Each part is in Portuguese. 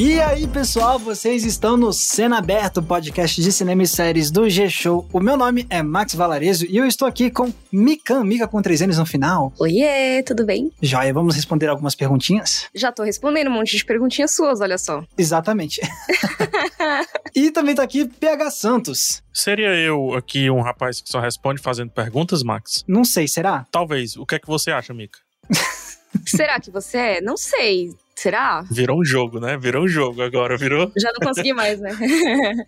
E aí, pessoal, vocês estão no Cena Aberto, podcast de cinema e séries do G-Show. O meu nome é Max Valarezo e eu estou aqui com Mikan, Mika com três N's no final. Oiê, tudo bem? Joia, vamos responder algumas perguntinhas? Já tô respondendo um monte de perguntinhas suas, olha só. Exatamente. e também tá aqui PH Santos. Seria eu aqui um rapaz que só responde fazendo perguntas, Max? Não sei, será? Talvez. O que é que você acha, Mika? Será que você é? Não sei. Será? Virou um jogo, né? Virou um jogo agora, virou? Já não consegui mais, né?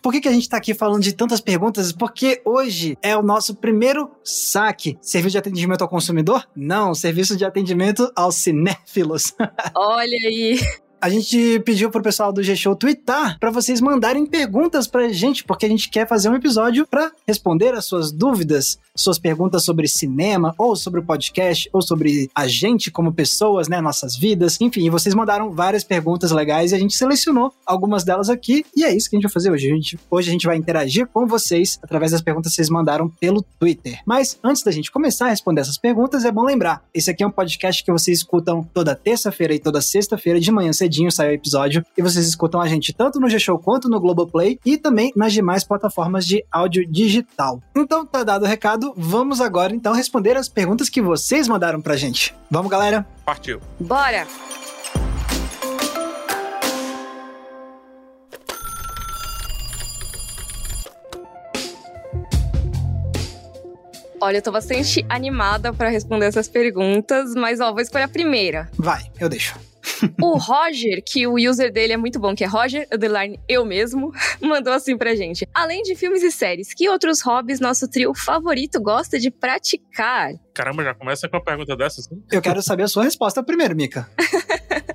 Por que, que a gente tá aqui falando de tantas perguntas? Porque hoje é o nosso primeiro saque. Serviço de atendimento ao consumidor? Não, serviço de atendimento aos cinéfilos. Olha aí. A gente pediu pro pessoal do G-Show twittar para vocês mandarem perguntas pra gente, porque a gente quer fazer um episódio para responder as suas dúvidas, suas perguntas sobre cinema, ou sobre o podcast, ou sobre a gente como pessoas, né, nossas vidas. Enfim, vocês mandaram várias perguntas legais e a gente selecionou algumas delas aqui, e é isso que a gente vai fazer hoje. A gente, hoje a gente vai interagir com vocês através das perguntas que vocês mandaram pelo Twitter. Mas antes da gente começar a responder essas perguntas, é bom lembrar: esse aqui é um podcast que vocês escutam toda terça-feira e toda sexta-feira de manhã cedinho sai o episódio e vocês escutam a gente tanto no G-Show quanto no Globoplay e também nas demais plataformas de áudio digital. Então, tá dado o recado, vamos agora então responder as perguntas que vocês mandaram pra gente. Vamos, galera? Partiu. Bora! Olha, eu tô bastante animada para responder essas perguntas, mas ó, vou escolher a primeira. Vai, eu deixo. O Roger, que o user dele é muito bom, que é Roger Underline Eu Mesmo, mandou assim pra gente. Além de filmes e séries, que outros hobbies nosso trio favorito gosta de praticar? Caramba, já começa com a pergunta dessa, assim? Eu quero saber a sua resposta primeiro, Mika.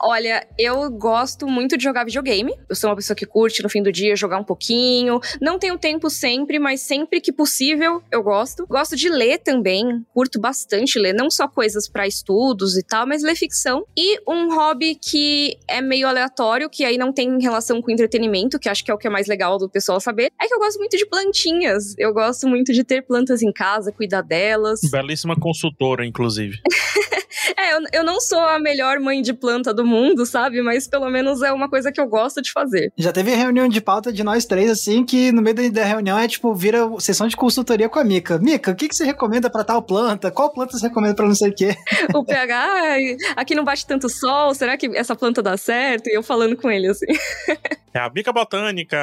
Olha, eu gosto muito de jogar videogame. Eu sou uma pessoa que curte no fim do dia jogar um pouquinho. Não tenho tempo sempre, mas sempre que possível eu gosto. Gosto de ler também. Curto bastante ler, não só coisas para estudos e tal, mas ler ficção. E um hobby que é meio aleatório, que aí não tem relação com entretenimento, que acho que é o que é mais legal do pessoal saber, é que eu gosto muito de plantinhas. Eu gosto muito de ter plantas em casa, cuidar delas. Belíssima consultora, inclusive. é, eu, eu não sou a melhor mãe de planta do mundo, sabe? Mas pelo menos é uma coisa que eu gosto de fazer. Já teve reunião de pauta de nós três, assim, que no meio da reunião é tipo, vira sessão de consultoria com a Mica. Mica, o que, que você recomenda para tal planta? Qual planta você recomenda para não sei o quê? O pH, aqui não bate tanto sol, será que essa planta dá certo? E eu falando com ele, assim. É a Mica Botânica!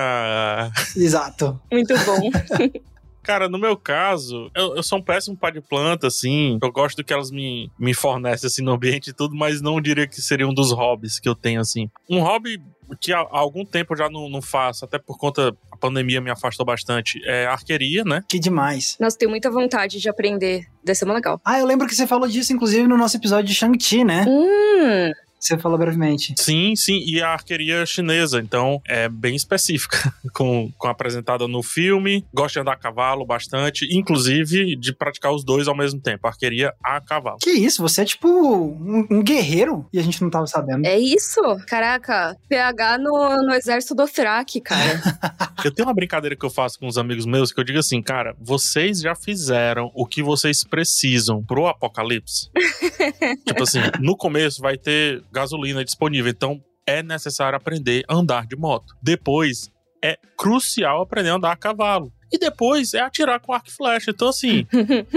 Exato. Muito bom. Cara, no meu caso, eu, eu, sou um péssimo pai de planta, assim. Eu gosto do que elas me, me fornecem, assim, no ambiente e tudo, mas não diria que seria um dos hobbies que eu tenho, assim. Um hobby que há, algum tempo eu já não, não faço, até por conta a pandemia me afastou bastante, é arqueria, né? Que demais. Nossa, tenho muita vontade de aprender. Deve ser muito legal. Ah, eu lembro que você falou disso, inclusive, no nosso episódio de Shang-Chi, né? Hum você falou brevemente. Sim, sim, e a arqueria chinesa, então é bem específica, com, com apresentada no filme. Gosto de andar a cavalo bastante, inclusive de praticar os dois ao mesmo tempo, arqueria a cavalo. Que isso, você é tipo um, um guerreiro e a gente não tava sabendo. É isso? Caraca, PH no, no exército do Frac, cara. eu tenho uma brincadeira que eu faço com os amigos meus que eu digo assim, cara, vocês já fizeram o que vocês precisam pro apocalipse? tipo assim, no começo vai ter gasolina disponível. Então é necessário aprender a andar de moto. Depois é crucial aprender a andar a cavalo. E depois é atirar com arco e flecha. Então, assim,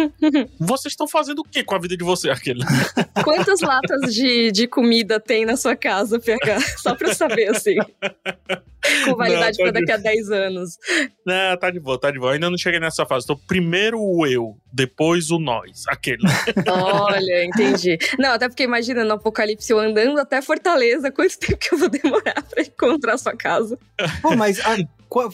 vocês estão fazendo o que com a vida de você, aquele? Quantas latas de, de comida tem na sua casa, PH? Só pra eu saber, assim. Com validade para daqui a 10 anos. Não, tá de boa, tá de boa. Ainda não cheguei nessa fase. Então, primeiro o eu, depois o nós. Aquele. Olha, entendi. Não, até porque imagina no apocalipse eu andando até Fortaleza, quanto tempo que eu vou demorar pra encontrar sua casa? Pô, mas a,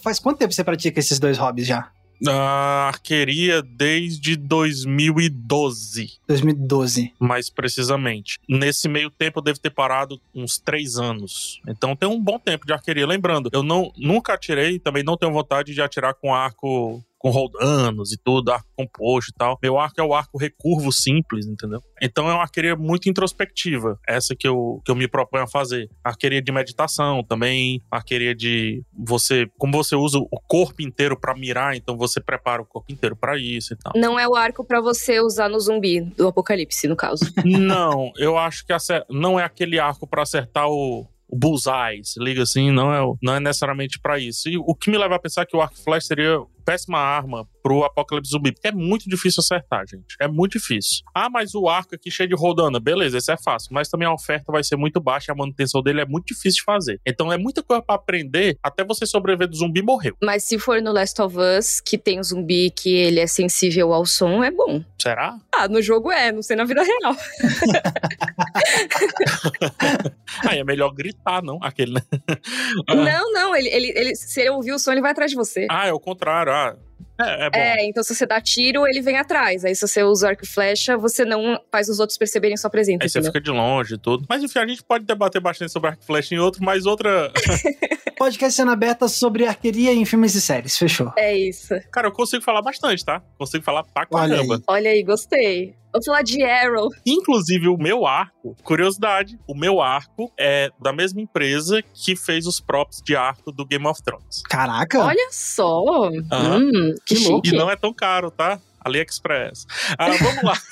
faz quanto tempo você pratica esses dois hobbies já? A arqueria desde 2012. 2012. Mais precisamente. Nesse meio tempo eu devo ter parado uns três anos. Então tem um bom tempo de arqueria. Lembrando, eu não, nunca atirei, também não tenho vontade de atirar com arco com roldanos e tudo, arco composto e tal. Meu arco é o arco recurvo simples, entendeu? Então é uma arqueria muito introspectiva, essa que eu, que eu me proponho a fazer. Arqueria de meditação também, arqueria de você, como você usa o corpo inteiro para mirar, então você prepara o corpo inteiro para isso e tal. Não é o arco para você usar no zumbi do apocalipse, no caso. não, eu acho que não é aquele arco para acertar o o bullseye, se liga assim, não é, não é necessariamente para isso. E o que me leva a pensar que o arco flash seria péssima arma pro apocalipse zumbi, porque é muito difícil acertar, gente. É muito difícil. Ah, mas o arco aqui cheio de rodana, beleza, esse é fácil, mas também a oferta vai ser muito baixa e a manutenção dele é muito difícil de fazer. Então é muita coisa para aprender até você sobreviver do zumbi morreu. Mas se for no Last of Us, que tem um zumbi que ele é sensível ao som, é bom. Será? Ah, no jogo é, não sei na vida real. Aí é melhor gritar, não? Aquele, né? não, não, ele, ele, ele, se ele ouvir o som, ele vai atrás de você. Ah, é o contrário. Ah, é, é, bom. é, então se você dá tiro, ele vem atrás. Aí se você usa arco e flecha, você não faz os outros perceberem sua presença. Aí você fica de longe e tudo. Mas enfim, a gente pode debater bastante sobre arco e flecha em outro, mas outra. Podcast sendo aberta sobre arqueria em filmes e séries, fechou. É isso. Cara, eu consigo falar bastante, tá? Consigo falar pra caramba. Olha aí. Olha aí, gostei. Vou falar de Arrow. Inclusive, o meu arco, curiosidade, o meu arco é da mesma empresa que fez os props de arco do Game of Thrones. Caraca! Olha só! Hum, que, Que louco. E chique. não é tão caro, tá? AliExpress. Ah, vamos lá.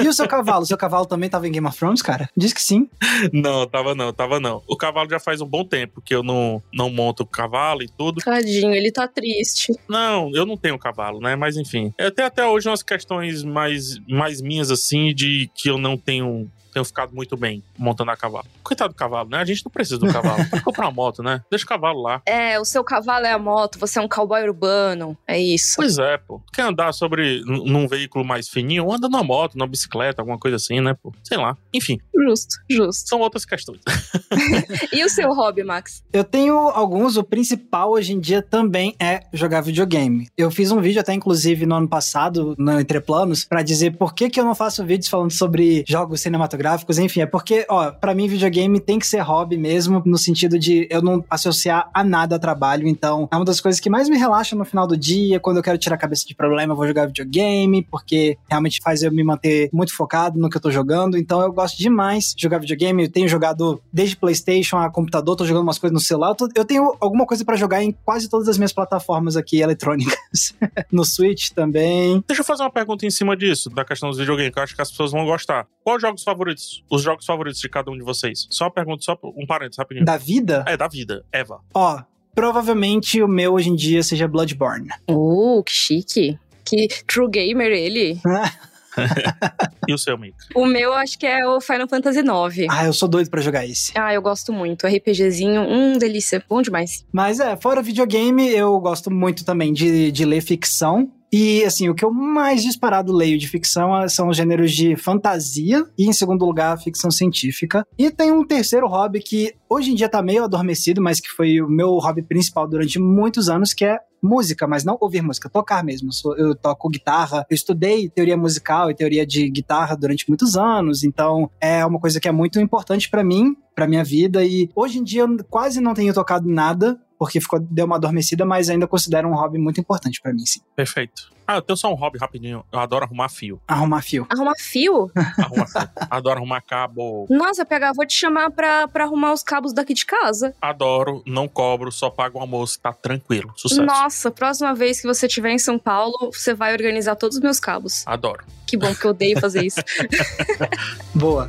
E o seu cavalo? O seu cavalo também tava em Game of Thrones, cara? Diz que sim. Não, tava não, tava não. O cavalo já faz um bom tempo que eu não, não monto o cavalo e tudo. Tadinho, ele tá triste. Não, eu não tenho cavalo, né? Mas enfim. Eu tenho até hoje umas questões mais, mais minhas, assim, de que eu não tenho. Tenho ficado muito bem montando a cavalo. Coitado do cavalo, né? A gente não precisa do cavalo. Pode comprar uma moto, né? Deixa o cavalo lá. É, o seu cavalo é a moto, você é um cowboy urbano. É isso. Pois é, pô. Quer andar sobre num veículo mais fininho? Anda numa moto, numa bicicleta, alguma coisa assim, né, pô? Sei lá. Enfim, Justo, justo. são outras questões. E o seu hobby, Max? Eu tenho alguns, o principal hoje em dia também é jogar videogame. Eu fiz um vídeo até, inclusive, no ano passado, no Entre Planos, pra dizer por que, que eu não faço vídeos falando sobre jogos cinematográficos, enfim, é porque, ó, pra mim videogame tem que ser hobby mesmo, no sentido de eu não associar a nada trabalho, então é uma das coisas que mais me relaxa no final do dia, quando eu quero tirar a cabeça de problema, eu vou jogar videogame, porque realmente faz eu me manter muito focado no que eu tô jogando, então eu gosto demais de jogar videogame, eu tenho jogado desde Playstation a computador, tô jogando umas coisas no celular, eu, tô- eu tenho alguma coisa pra jogar em quase todas as minhas plataformas aqui eletrônicas. no Switch também. Deixa eu fazer uma pergunta em cima disso, da questão dos videogames, que eu acho que as pessoas vão gostar. Os jogos favoritos? Os jogos favoritos de cada um de vocês? Só uma pergunta, só um parênteses rapidinho. Da vida, É, da vida. Eva. ó, provavelmente o meu hoje em dia seja Bloodborne. Uh, que chique. Que true gamer ele. E o seu, amigo? O meu acho que é o Final Fantasy IX. Ah, eu sou doido pra jogar esse. Ah, eu gosto muito. RPGzinho, hum, delícia. Bom demais. Mas é, fora videogame, eu gosto muito também de, de ler ficção. E, assim, o que eu mais disparado leio de ficção ah, são os gêneros de fantasia e, em segundo lugar, ficção científica. E tem um terceiro hobby que hoje em dia tá meio adormecido, mas que foi o meu hobby principal durante muitos anos, que é música, mas não ouvir música, tocar mesmo. Eu toco guitarra, eu estudei teoria musical e teoria de guitarra durante muitos anos, então é uma coisa que é muito importante pra mim, pra minha vida, e hoje em dia eu quase não tenho tocado nada, porque ficou, deu uma adormecida, mas ainda considero um hobby muito importante pra mim, sim. Perfeito. Ah, eu tenho só um hobby rapidinho. Eu adoro arrumar fio. Arrumar fio. Arrumar fio? Arrumar fio. Adoro arrumar cabo. Nossa, PH, vou te chamar pra, pra arrumar os cabos daqui de casa. Adoro, não cobro, só pago o almoço, tá tranquilo. Sucesso. Nossa, próxima vez que você estiver em São Paulo, você vai organizar todos os meus cabos. Adoro. Que bom, porque eu odeio fazer isso. Boa.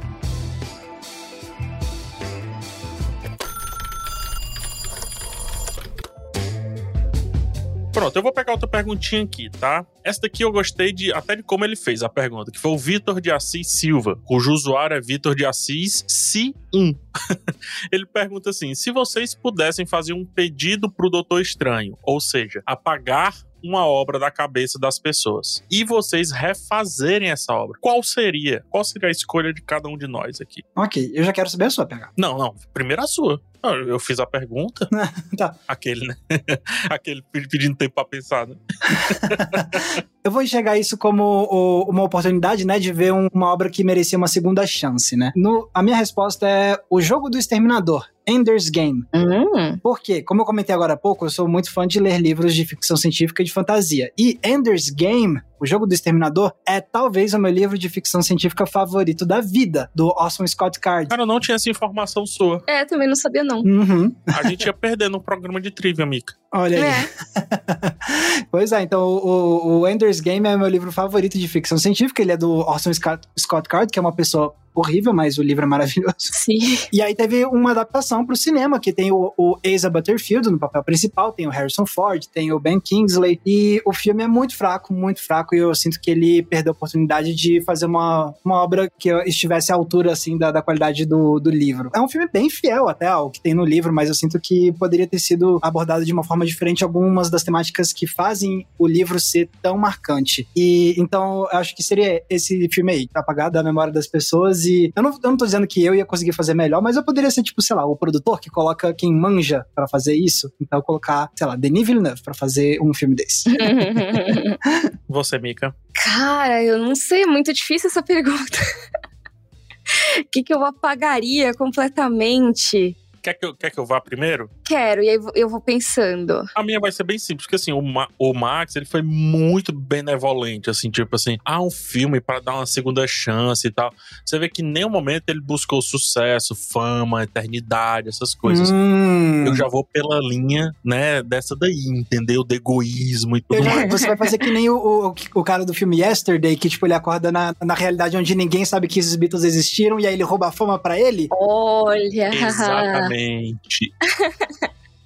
Pronto, eu vou pegar outra perguntinha aqui, tá? Essa daqui eu gostei de até de como ele fez a pergunta, que foi o Vitor de Assis Silva, cujo usuário é Vitor de Assis Si1. ele pergunta assim: se vocês pudessem fazer um pedido pro Doutor Estranho, ou seja, apagar uma obra da cabeça das pessoas e vocês refazerem essa obra, qual seria? Qual seria a escolha de cada um de nós aqui? Ok, eu já quero saber a sua, PH. Não, não, primeiro a sua. Ah, Eu fiz a pergunta. Tá. Aquele, né? Aquele pedindo tempo pra pensar, né? Eu vou enxergar isso como o- uma oportunidade, né, de ver um- uma obra que merecia uma segunda chance, né? No- a minha resposta é o jogo do Exterminador, Ender's Game. hum, Por quê? Como eu comentei agora há pouco, eu sou muito fã de ler livros de ficção científica e de fantasia. E Ender's Game O Jogo do Exterminador é talvez o meu livro de ficção científica favorito da vida, do Orson Scott Card. Cara, eu não tinha essa informação sua. É, também não sabia, não. Uhum. A gente ia perder no programa de trivia, Mika. Olha aí. É. pois é, então o, o Ender's Game é meu livro favorito de ficção científica. Ele é do Orson Scott, Scott Card, que é uma pessoa horrível, mas o livro é maravilhoso. Sim. E aí teve uma adaptação pro cinema, que tem o, o Asa Butterfield no papel principal, tem o Harrison Ford, tem o Ben Kingsley, e o filme é muito fraco, muito fraco, e eu sinto que ele perdeu a oportunidade de fazer uma, uma obra que estivesse à altura, assim, da, da qualidade do, do livro. É um filme bem fiel até ao que tem no livro, mas eu sinto que poderia ter sido abordado de uma forma diferente algumas das temáticas que fazem o livro ser tão marcante. E então eu acho que seria esse filme aí, apagar da memória das pessoas e eu não, eu não tô dizendo que eu ia conseguir fazer melhor, mas eu poderia ser, tipo, sei lá, o produtor que coloca quem manja pra fazer isso. Então, colocar, sei lá, Denis Villeneuve pra fazer um filme desse. Você, Mika. Cara, eu não sei, é muito difícil essa pergunta. O que, que eu apagaria completamente? Quer que, eu, quer que eu vá primeiro? Quero, e aí eu vou pensando. A minha vai ser bem simples, porque assim, o, Ma o Max, ele foi muito benevolente, assim, tipo assim, ah, um filme para dar uma segunda chance e tal. Você vê que em nenhum momento ele buscou sucesso, fama, eternidade, essas coisas. Hum. Eu já vou pela linha, né, dessa daí, entendeu? Do egoísmo e tudo Ele- mais. Você vai fazer que nem o, o, o cara do filme Yesterday, que, tipo, ele acorda na, na realidade onde ninguém sabe que esses Beatles existiram e aí ele rouba a fama pra ele? Olha! Exatamente.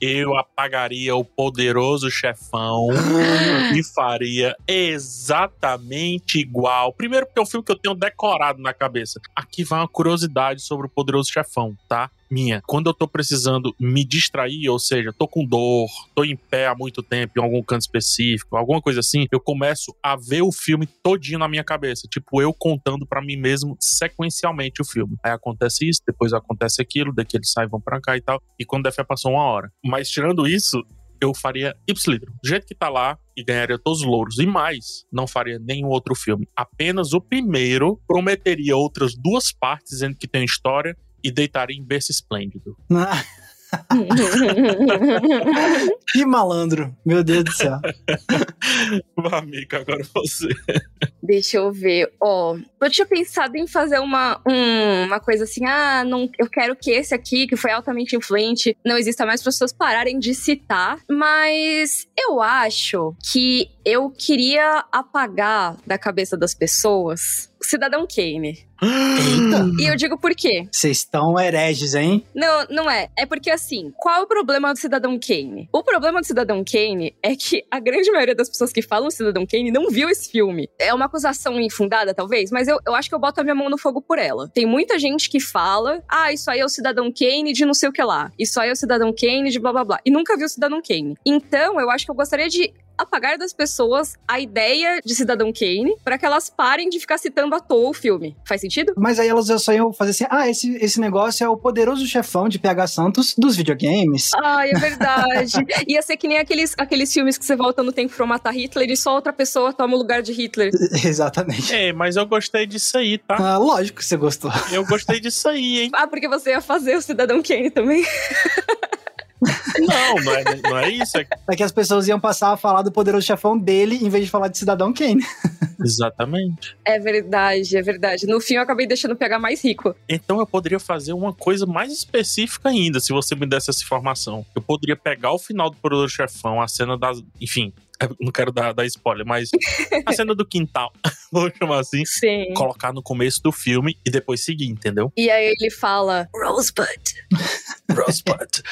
Eu apagaria o poderoso chefão e faria exatamente igual. Primeiro, porque é um filme que eu tenho decorado na cabeça. Aqui vai uma curiosidade sobre o poderoso chefão, tá? Minha. Quando eu tô precisando me distrair, ou seja, tô com dor, tô em pé há muito tempo em algum canto específico, alguma coisa assim, eu começo a ver o filme todinho na minha cabeça. Tipo, eu contando pra mim mesmo sequencialmente o filme. Aí acontece isso, depois acontece aquilo, daqui eles saem, vão pra cá e tal. E quando der fé, passou uma hora. Mas tirando isso, eu faria Ipsilitron. Do jeito que tá lá e ganharia todos os louros. E mais, não faria nenhum outro filme. Apenas o primeiro prometeria outras duas partes, dizendo que tem história, e deitaria em berço esplêndido. que malandro, meu Deus do céu. Vá, amiga, agora você. Deixa eu ver. Ó, eu tinha pensado em fazer uma, um- uma coisa assim, ah, não, eu quero que esse aqui, que foi altamente influente, não exista mais para as pessoas pararem de citar, mas eu acho que eu queria apagar da cabeça das pessoas Cidadão Kane. Eita. E eu digo por quê? Vocês estão hereges, hein? Não, não é. É porque assim, qual é o problema do Cidadão Kane? O problema do Cidadão Kane é que a grande maioria das pessoas que falam Cidadão Kane não viu esse filme. É uma acusação infundada, talvez, mas eu, eu acho que eu boto a minha mão no fogo por ela. Tem muita gente que fala, ah, isso aí é o Cidadão Kane de não sei o que lá. Isso aí é o Cidadão Kane de blá blá blá. E nunca viu o Cidadão Kane. Então, eu acho que eu gostaria de apagar das pessoas a ideia de Cidadão Kane para que elas parem de ficar citando à toa o filme. Faz sentido? Mas aí elas só iam fazer assim: ah, esse, esse negócio é o poderoso chefão de PH Santos dos videogames. Ai, é verdade. Ia ser que nem aqueles, aqueles filmes que você volta no tempo pra matar Hitler e só outra pessoa toma o lugar de Hitler. Exatamente. É, mas eu gostei disso aí, tá? Ah, lógico que você gostou. Eu gostei disso aí, hein? Ah, porque você ia fazer o Cidadão Kane também? Não, não é, não é isso. É... É que as pessoas iam passar a falar do poderoso chefão dele em vez de falar de Cidadão Kane. Exatamente. É verdade, é verdade. No fim, eu acabei deixando pegar mais rico. Então eu poderia fazer uma coisa mais específica ainda, se você me desse essa informação. Eu poderia pegar o final do Poderoso Chefão, a cena das. Enfim, não quero dar, dar spoiler, mas a cena do quintal, vou chamar assim, Sim. colocar no começo do filme e depois seguir, entendeu? E aí ele fala, Rosebud. Rosebud.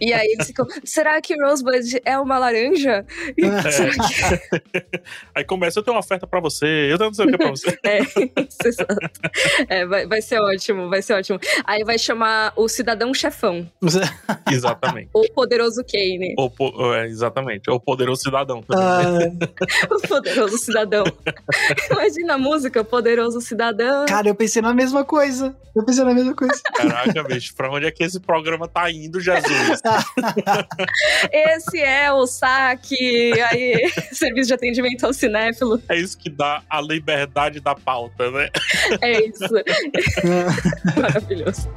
E aí eles ficam, será que Rosebud é uma laranja? Que... Aí começa, eu tenho uma oferta pra você, eu não sei o que pra você. É, isso. É, vai, vai ser ótimo, vai ser ótimo. Aí vai chamar o Cidadão Chefão, Exatamente. o Poderoso Kane. O, po- é, exatamente. O poderoso cidadão. também. Ah, O Poderoso Cidadão. Imagina a música, Poderoso Cidadão. cara, eu pensei na mesma coisa. Eu pensei na mesma coisa. Caraca, bicho, pra onde é que esse programa tá indo, Jesus? Esse é o saque, aí, serviço de atendimento ao cinéfilo. É isso que dá a liberdade da pauta, né? É isso. Maravilhoso.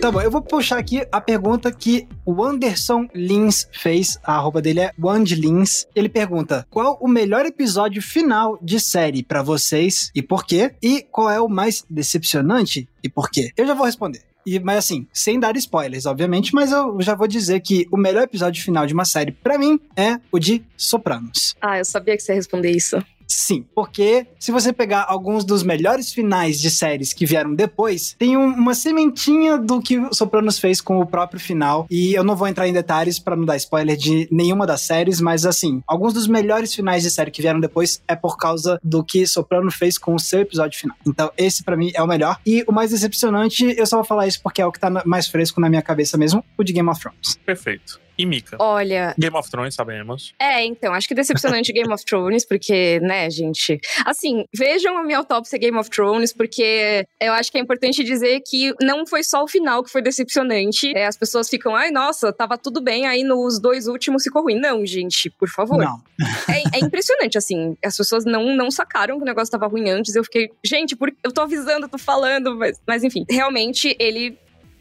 Tá bom, eu vou puxar aqui a pergunta que o Anderson Lins fez. A arroba dele é Wandlins. Ele pergunta: qual o melhor episódio final de série para vocês e por quê? E qual é o mais decepcionante e por quê? Eu já vou responder. E, mas assim, sem dar spoilers, obviamente, mas eu já vou dizer que o melhor episódio final de uma série, para mim, é o de Sopranos. Ah, eu sabia que você ia responder isso. Sim, porque se você pegar alguns dos melhores finais de séries que vieram depois, tem um, uma sementinha do que o Sopranos fez com o próprio final. E eu não vou entrar em detalhes para não dar spoiler de nenhuma das séries, mas assim, alguns dos melhores finais de série que vieram depois é por causa do que Soprano fez com o seu episódio final. Então, esse para mim é o melhor. E o mais decepcionante, eu só vou falar isso porque é o que tá mais fresco na minha cabeça mesmo, o de Game of Thrones. Perfeito. E Mika? Olha. Game of Thrones, sabemos. É, então, acho que decepcionante Game of Thrones, porque, né, gente. Assim, vejam a minha autópsia Game of Thrones, porque eu acho que é importante dizer que não foi só o final que foi decepcionante. É, as pessoas ficam, ai, nossa, tava tudo bem, aí nos dois últimos ficou ruim. Não, gente, por favor. Não. É, é impressionante, assim. As pessoas não, não sacaram que o negócio tava ruim antes. Eu fiquei, gente, por, eu tô avisando, tô falando, mas, mas enfim. Realmente, ele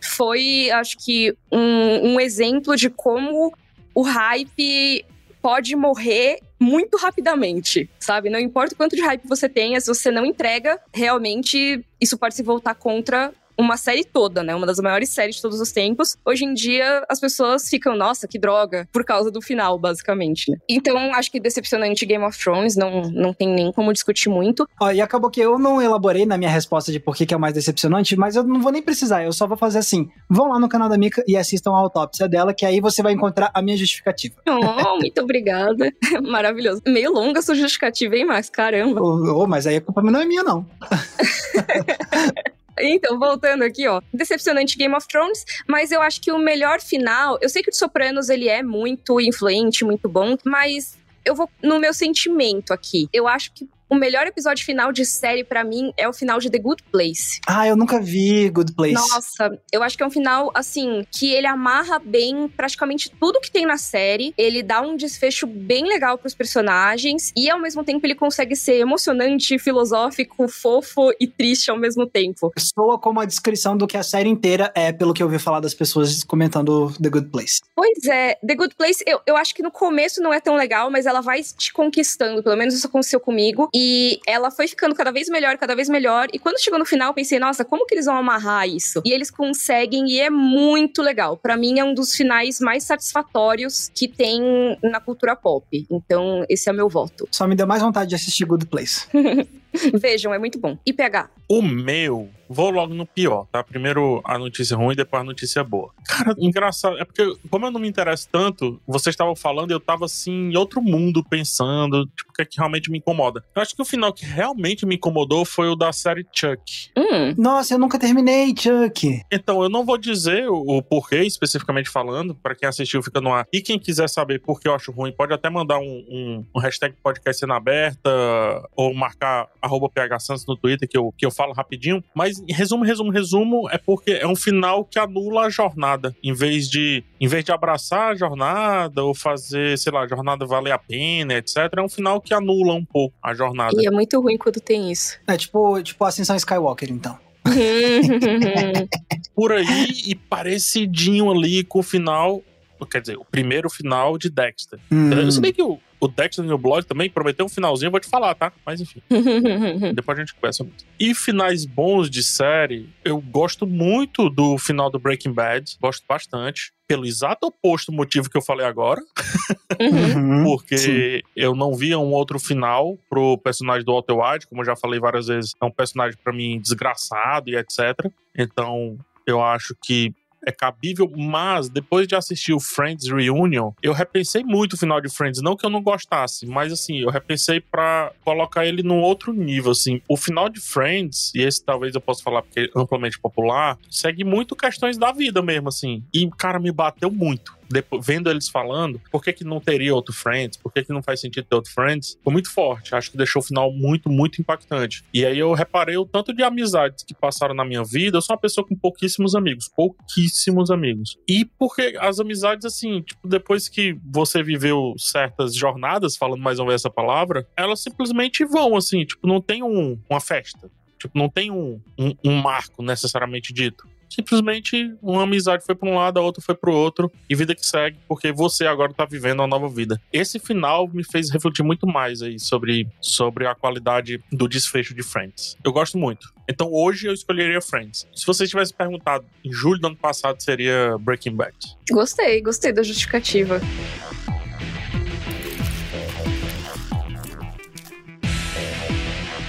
foi, acho que, um, um exemplo de como o hype pode morrer muito rapidamente, sabe? Não importa o quanto de hype você tenha, se você não entrega, realmente isso pode se voltar contra uma série toda, né? Uma das maiores séries de todos os tempos. Hoje em dia, as pessoas ficam, nossa, que droga, por causa do final, basicamente, né? Então, acho que decepcionante Game of Thrones, não, não tem nem como discutir muito. Ó, e acabou que eu não elaborei na minha resposta de por que, que é o mais decepcionante, mas eu não vou nem precisar, eu só vou fazer assim. Vão lá no canal da Mika e assistam a autópsia dela, que aí você vai encontrar a minha justificativa. Oh, muito obrigada. Maravilhoso. Meio longa a sua justificativa, hein, Max? Caramba. Oh, oh, mas aí a culpa não é minha, não. Então, voltando aqui, ó. Decepcionante Game of Thrones, mas eu acho que o melhor final. Eu sei que o de Sopranos ele é muito influente, muito bom, mas eu vou no meu sentimento aqui. Eu acho que o melhor episódio final de série para mim é o final de The Good Place. Ah, eu nunca vi Good Place. Nossa, eu acho que é um final assim que ele amarra bem praticamente tudo que tem na série. Ele dá um desfecho bem legal pros personagens e ao mesmo tempo ele consegue ser emocionante, filosófico, fofo e triste ao mesmo tempo. Soa como a descrição do que a série inteira é, pelo que eu ouvi falar das pessoas comentando The Good Place. Pois é, The Good Place, eu, eu acho que no começo não é tão legal, mas ela vai te conquistando, pelo menos isso aconteceu comigo. E ela foi ficando cada vez melhor, cada vez melhor. E quando chegou no final, eu pensei, nossa, como que eles vão amarrar isso? E eles conseguem e é muito legal. Para mim é um dos finais mais satisfatórios que tem na cultura pop. Então, esse é o meu voto. Só me deu mais vontade de assistir Good Place. Vejam, é muito bom. E PH? O meu, vou logo no pior, tá? Primeiro a notícia ruim, depois a notícia boa. Cara, engraçado, é porque como eu não me interesso tanto, vocês estavam falando e eu tava assim, em outro mundo pensando, tipo, o que é que realmente me incomoda. Eu acho que o final que realmente me incomodou foi o da série Chuck. Hum. Nossa, eu nunca terminei, Chuck. Então, eu não vou dizer o, o porquê, especificamente falando, para quem assistiu fica no ar. E quem quiser saber por que eu acho ruim, pode até mandar um, um, um hashtag podcast cena aberta ou marcar arroba phsantos no Twitter que eu, que eu falo rapidinho. Mas, em resumo, resumo, resumo, é porque é um final que anula a jornada. Em vez de, em vez de abraçar a jornada ou fazer, sei lá, a jornada valer a pena, etc., é um final que anula um pouco a jornada. E é muito ruim quando tem isso. É tipo, tipo Ascensão Skywalker, então. Por aí e parecidinho ali com o final quer dizer, o primeiro final de Dexter. Hum. Eu sei que o, o Dexter no blog também prometeu um finalzinho, eu vou te falar, tá? Mas enfim. Depois a gente conversa muito. E finais bons de série, eu gosto muito do final do Breaking Bad. Gosto bastante. Pelo exato oposto motivo que eu falei agora. Uhum, porque sim. eu não via um outro final pro personagem do Walter White, como eu já falei várias vezes, é um personagem para mim desgraçado e etc. Então, eu acho que é cabível, mas depois de assistir o Friends Reunion, eu repensei muito o final de Friends. Não que eu não gostasse, mas assim, eu repensei pra colocar ele num outro nível, assim. O final de Friends, e esse talvez eu possa falar porque é amplamente popular, segue muito questões da vida mesmo, assim. E, cara, me bateu muito depois, vendo eles falando, por que, que não teria outro Friends? Por que, que não faz sentido ter outro Friends? Foi muito forte. Acho que deixou o final muito, muito impactante. E aí eu reparei o tanto de amizades que passaram na minha vida. Eu sou uma pessoa com pouquíssimos amigos. Pouquíssimos amigos. E porque as amizades, assim, tipo, depois que você viveu certas jornadas, falando mais uma vez essa palavra, elas simplesmente vão, assim, tipo, não tem um, uma festa. Tipo, não tem um, um, um marco necessariamente dito Simplesmente uma amizade foi para um lado, a outra foi para o outro, e vida que segue, porque você agora tá vivendo uma nova vida. Esse final me fez refletir muito mais aí sobre, sobre a qualidade do desfecho de Friends. Eu gosto muito. Então hoje eu escolheria Friends. Se você tivesse perguntado em julho do ano passado, seria Breaking Bad. Gostei, gostei da justificativa.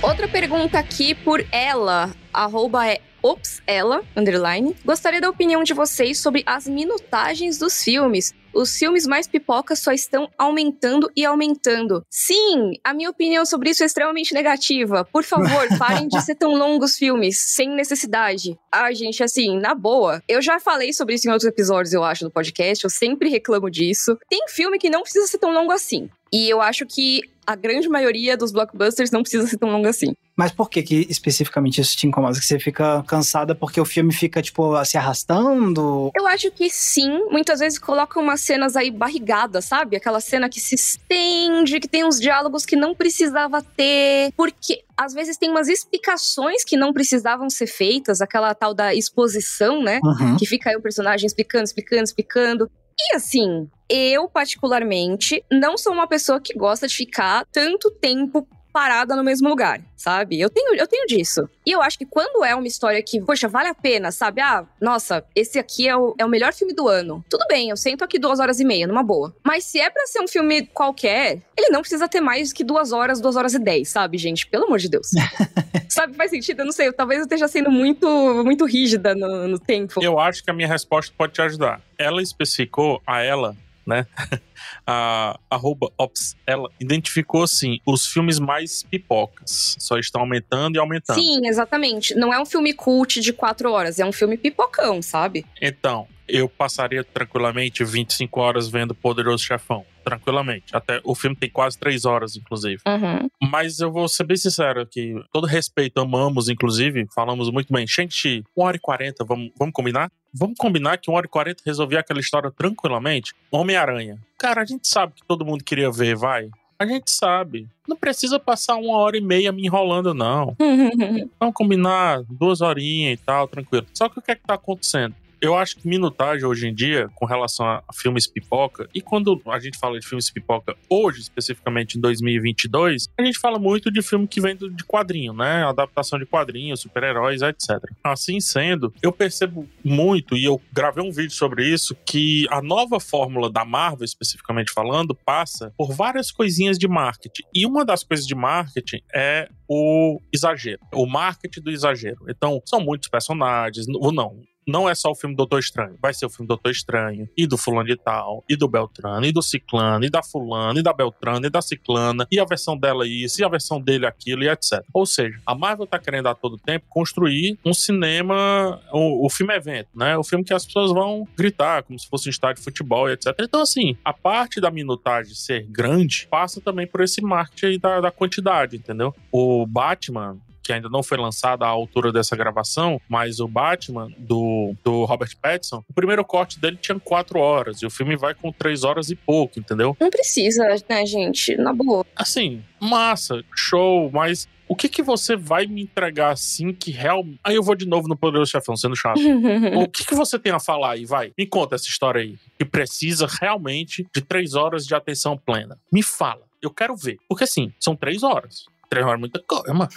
Outra pergunta aqui por ela, arroba Ops, ela, underline. Gostaria da opinião de vocês sobre as minutagens dos filmes. Os filmes mais pipocas só estão aumentando e aumentando. Sim, a minha opinião sobre isso é extremamente negativa. Por favor, parem de ser tão longos filmes, sem necessidade. Ah, gente, assim, na boa. Eu já falei sobre isso em outros episódios, eu acho, do podcast. Eu sempre reclamo disso. Tem filme que não precisa ser tão longo assim. E eu acho que a grande maioria dos blockbusters não precisa ser tão longo assim. Mas por que, que especificamente isso te incomoda? Que você fica cansada porque o filme fica, tipo, se arrastando? Eu acho que sim. Muitas vezes colocam umas cenas aí barrigadas, sabe? Aquela cena que se estende, que tem uns diálogos que não precisava ter. Porque às vezes tem umas explicações que não precisavam ser feitas, aquela tal da exposição, né? Uhum. Que fica aí o personagem explicando, explicando, explicando. E assim, eu particularmente não sou uma pessoa que gosta de ficar tanto tempo parada no mesmo lugar, sabe? Eu tenho, eu tenho disso. E eu acho que quando é uma história que, poxa, vale a pena, sabe? Ah, nossa, esse aqui é o, é o melhor filme do ano. Tudo bem, eu sento aqui duas horas e meia, numa boa. Mas se é pra ser um filme qualquer, ele não precisa ter mais que duas horas, duas horas e dez, sabe, gente? Pelo amor de Deus. sabe, faz sentido? Eu não sei, talvez eu esteja sendo muito, muito rígida no, no tempo. Eu acho que a minha resposta pode te ajudar. Ela especificou a ela né? a arroba Ops, ela identificou assim os filmes mais pipocas. Só estão aumentando e aumentando. Sim, exatamente. Não é um filme cult de quatro horas, é um filme pipocão, sabe? Então, eu passaria tranquilamente 25 horas vendo Poderoso Chefão. Tranquilamente. Até o filme tem quase três horas, inclusive. Uhum. Mas eu vou ser bem sincero que todo respeito, amamos, inclusive, falamos muito bem. Shang-Chi, 1 hora e 40, vamos, vamos combinar? Vamos combinar que 1 hora e 40 resolvia aquela história tranquilamente? Homem-Aranha. Cara, a gente sabe que todo mundo queria ver, vai. A gente sabe. Não precisa passar uma hora e meia me enrolando, não. Vamos combinar duas horinhas e tal, tranquilo. Só que o que é que tá acontecendo? Eu acho que minutagem hoje em dia, com relação a filmes pipoca, e quando a gente fala de filmes pipoca hoje, especificamente em 2022, a gente fala muito de filme que vem de quadrinho, né? Adaptação de quadrinhos, super-heróis, etc. Assim sendo, eu percebo muito, e eu gravei um vídeo sobre isso, que a nova fórmula da Marvel, especificamente falando, passa por várias coisinhas de marketing. E uma das coisas de marketing é o exagero, o marketing do exagero. Então, são muitos personagens, ou não, não é só o filme Doutor Estranho. Vai ser o filme Doutor Estranho, e do fulano de tal, e do Beltrano, e do Ciclano, e da fulana, e da Beltrana, e da Ciclana, e a versão dela isso, e a versão dele aquilo, e etc. Ou seja, a Marvel tá querendo a todo tempo construir um cinema, o, o filme evento, né? O filme que as pessoas vão gritar, como se fosse um estádio de futebol, e etc. Então, assim, a parte da minutagem ser grande passa também por esse marketing da, da quantidade, entendeu? O Batman, que ainda não foi lançada à altura dessa gravação, mas o Batman do, do Robert Pattinson, o primeiro corte dele tinha quatro horas e o filme vai com três horas e pouco, entendeu? Não precisa, né, gente? Na boa. Assim, massa, show, mas o que que você vai me entregar assim que realmente. Aí eu vou de novo no Poderoso Chefão, sendo chato. O que, que você tem a falar aí? Vai, me conta essa história aí. Que precisa realmente de três horas de atenção plena. Me fala. Eu quero ver. Porque assim, são três horas. É muita coisa, mano.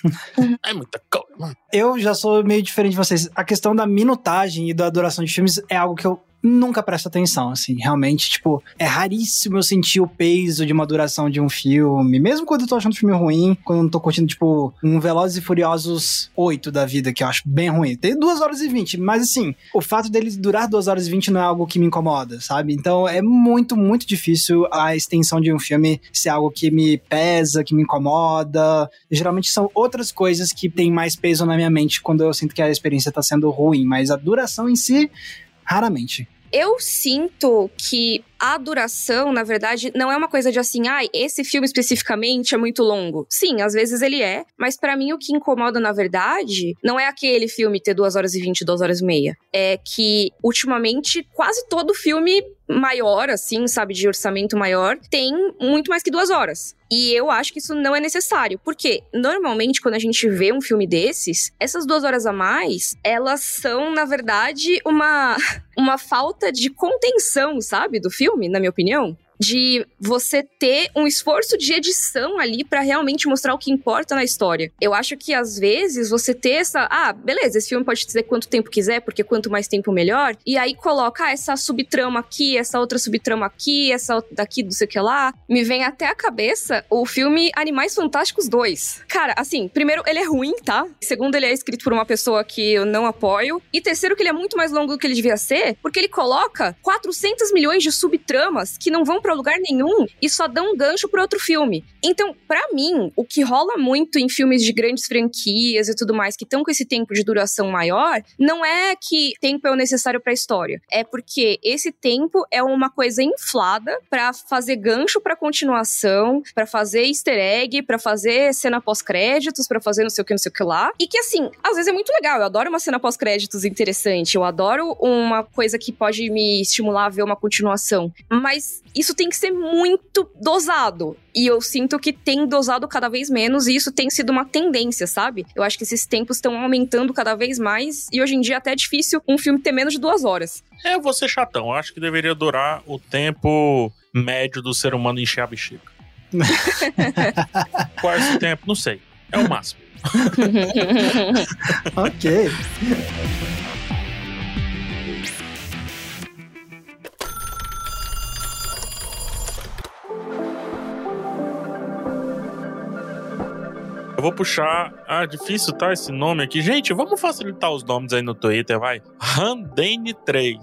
É muita coisa, mano. Eu já sou meio diferente de vocês. A questão da minutagem e da duração de filmes é algo que eu nunca presto atenção, assim. Realmente, tipo, é raríssimo eu sentir o peso de uma duração de um filme. Mesmo quando eu tô achando o filme ruim, quando eu não tô curtindo, tipo, um Velozes e Furiosos 8 da vida, que eu acho bem ruim. Tem 2 horas e 20, mas assim, o fato dele durar 2 horas e 20 não é algo que me incomoda, sabe? Então é muito, muito difícil a extensão de um filme ser algo que me pesa, que me incomoda. Geralmente são outras coisas que têm mais peso na minha mente quando eu sinto que a experiência tá sendo ruim, mas a duração em si, raramente. Eu sinto que a duração, na verdade, não é uma coisa de assim, ai, esse filme especificamente é muito longo. Sim, às vezes ele é, mas pra mim o que incomoda, na verdade, não é aquele filme ter 2 horas e 20, 2 horas e meia. É que, ultimamente, quase todo filme maior, assim, sabe, de orçamento maior, tem muito mais que duas horas. E eu acho que isso não é necessário. Porque, normalmente, quando a gente vê um filme desses, essas duas horas a mais, elas são, na verdade, uma, uma falta de contenção, sabe, do filme, na minha opinião de você ter um esforço de edição ali para realmente mostrar o que importa na história. Eu acho que às vezes você ter essa, ah, beleza, esse filme pode dizer quanto tempo quiser, porque quanto mais tempo melhor, e aí coloca ah, essa subtrama aqui, essa outra subtrama aqui, essa daqui, não sei o que lá, me vem até a cabeça o filme Animais Fantásticos 2. Cara, assim, primeiro, ele é ruim, tá? Segundo, ele é escrito por uma pessoa que eu não apoio. E terceiro, que ele é muito mais longo do que ele devia ser, porque ele coloca 400 milhões de subtramas que não vão pra para lugar nenhum e só dão um gancho para outro filme. Então, para mim, o que rola muito em filmes de grandes franquias e tudo mais que estão com esse tempo de duração maior, não é que tempo é o necessário para a história, é porque esse tempo é uma coisa inflada para fazer gancho para continuação, para fazer easter egg, para fazer cena pós-créditos, para fazer não sei o que, não sei o que lá. E que assim, às vezes é muito legal. Eu adoro uma cena pós-créditos interessante, eu adoro uma coisa que pode me estimular a ver uma continuação. Mas isso tem que ser muito dosado. E eu sinto que tem dosado cada vez menos e isso tem sido uma tendência, sabe? Eu acho que esses tempos estão aumentando cada vez mais e hoje em dia até é difícil um filme ter menos de duas horas. É, eu vou ser chatão. Eu acho que deveria durar o tempo médio do ser humano encher a bexiga. Qual é esse tempo? Não sei. É o máximo. ok. Eu vou puxar. Ah, difícil tá esse nome aqui. Gente, vamos facilitar os nomes aí no Twitter, vai. Randane3.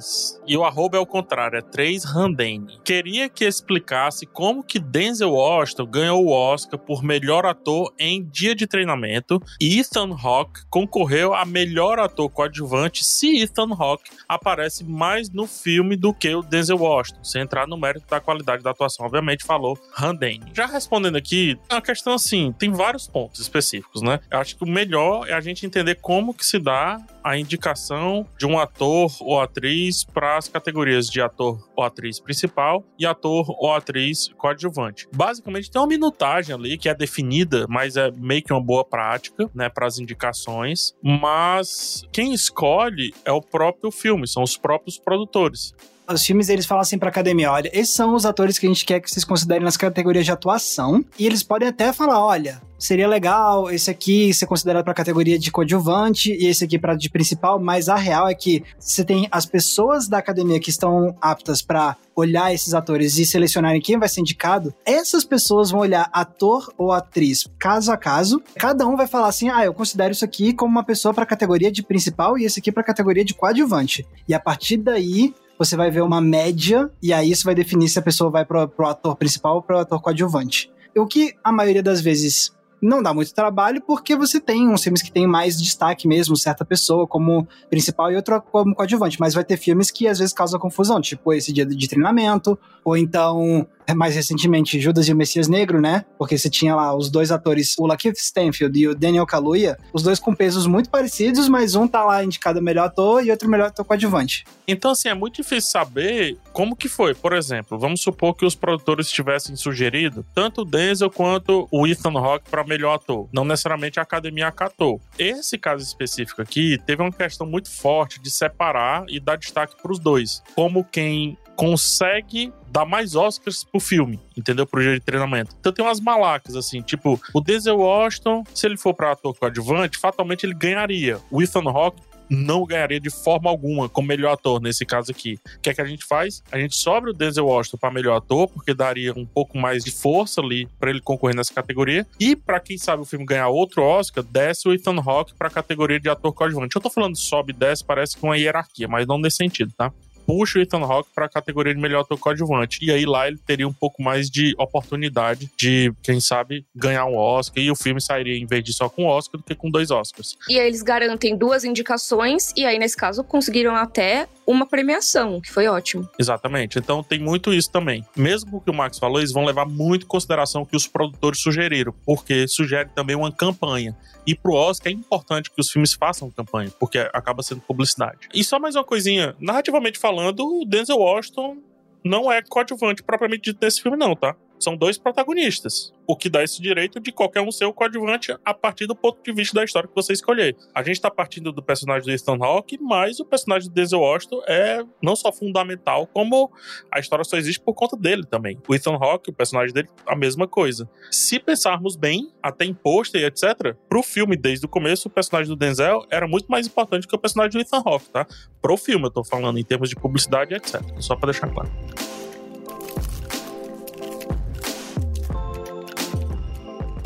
E o arroba é o contrário, é 3 Randane. Queria que explicasse como que Denzel Washington ganhou o Oscar por melhor ator em Dia de Treinamento e Ethan Hawke concorreu a melhor ator coadjuvante se Ethan Hawke aparece mais no filme do que o Denzel Washington. Sem entrar no mérito da qualidade da atuação, obviamente falou Randane. Já respondendo aqui, é uma questão assim, tem vários pontos específicos, né? Eu acho que o melhor é a gente entender como que se dá a indicação de um ator ou atriz para as categorias de ator ou atriz principal e ator ou atriz coadjuvante. Basicamente tem uma minutagem ali que é definida, mas é meio que uma boa prática, né, para as indicações, mas quem escolhe é o próprio filme, são os próprios produtores os filmes eles falam assim pra academia: olha, esses são os atores que a gente quer que vocês considerem nas categorias de atuação. E eles podem até falar: olha, seria legal esse aqui ser considerado para categoria de coadjuvante e esse aqui para de principal, mas a real é que você tem as pessoas da academia que estão aptas para olhar esses atores e selecionarem quem vai ser indicado, essas pessoas vão olhar ator ou atriz caso a caso. Cada um vai falar assim: "Ah, eu considero isso aqui como uma pessoa para categoria de principal e esse aqui para categoria de coadjuvante". E a partir daí, você vai ver uma média, e aí isso vai definir se a pessoa vai pro, pro ator principal ou pro ator coadjuvante. O que a maioria das vezes não dá muito trabalho porque você tem uns filmes que tem mais destaque mesmo, certa pessoa como principal e outra como coadjuvante, mas vai ter filmes que às vezes causam confusão, tipo esse dia de treinamento, ou então mais recentemente Judas e o Messias Negro, né? Porque você tinha lá os dois atores, o Lakeith Stanfield e o Daniel Kaluuya, os dois com pesos muito parecidos, mas um tá lá indicado melhor ator e outro melhor ator coadjuvante. Então, assim, é muito difícil saber como que foi. Por exemplo, vamos supor que os produtores tivessem sugerido tanto o Denzel quanto o Ethan Hawke para melhor ator. Não necessariamente a academia acatou. Esse caso específico aqui teve uma questão muito forte de separar e dar destaque para os dois. Como quem consegue dar mais Oscars pro filme, entendeu? Pro dia de treinamento. Então tem umas malacas, assim, tipo, o Denzel Washington, se ele for pra ator coadjuvante, fatalmente ele ganharia. O Ethan Hawke não ganharia de forma alguma como melhor ator nesse caso aqui. O que é que a gente faz? A gente sobe o Denzel Washington para melhor ator, porque daria um pouco mais de força ali para ele concorrer nessa categoria. E para quem sabe o filme ganhar outro Oscar, desce o Ethan Hawke para a categoria de ator coadjuvante. Eu tô falando sobe e desce, parece que uma hierarquia, mas não nesse sentido, tá? Puxa o Ethan Hawke para a categoria de melhor ator coadjuvante. E aí lá ele teria um pouco mais de oportunidade de, quem sabe, ganhar um Oscar. E o filme sairia, em vez de só com um Oscar, do que com dois Oscars. E aí eles garantem duas indicações, e aí, nesse caso, conseguiram até uma premiação, que foi ótimo. Exatamente. Então tem muito isso também. Mesmo que o Max falou, eles vão levar muito em consideração o que os produtores sugeriram, porque sugere também uma campanha. E pro Oscar é importante que os filmes façam campanha, porque acaba sendo publicidade. E só mais uma coisinha, narrativamente falando, o Denzel Washington não é coadjuvante propriamente dito nesse filme, não, tá? São dois protagonistas, o que dá esse direito de qualquer um ser o coadjuvante a partir do ponto de vista da história que você escolher. A gente tá partindo do personagem do Ethan Hawke, mas o personagem do Denzel Washington é não só fundamental, como a história só existe por conta dele também. O Ethan Hawke, o personagem dele, a mesma coisa. Se pensarmos bem, até em pôster e etc., pro filme, desde o começo, o personagem do Denzel era muito mais importante que o personagem do Ethan Hawke, tá? Pro filme, eu tô falando em termos de publicidade etc. Só pra deixar claro.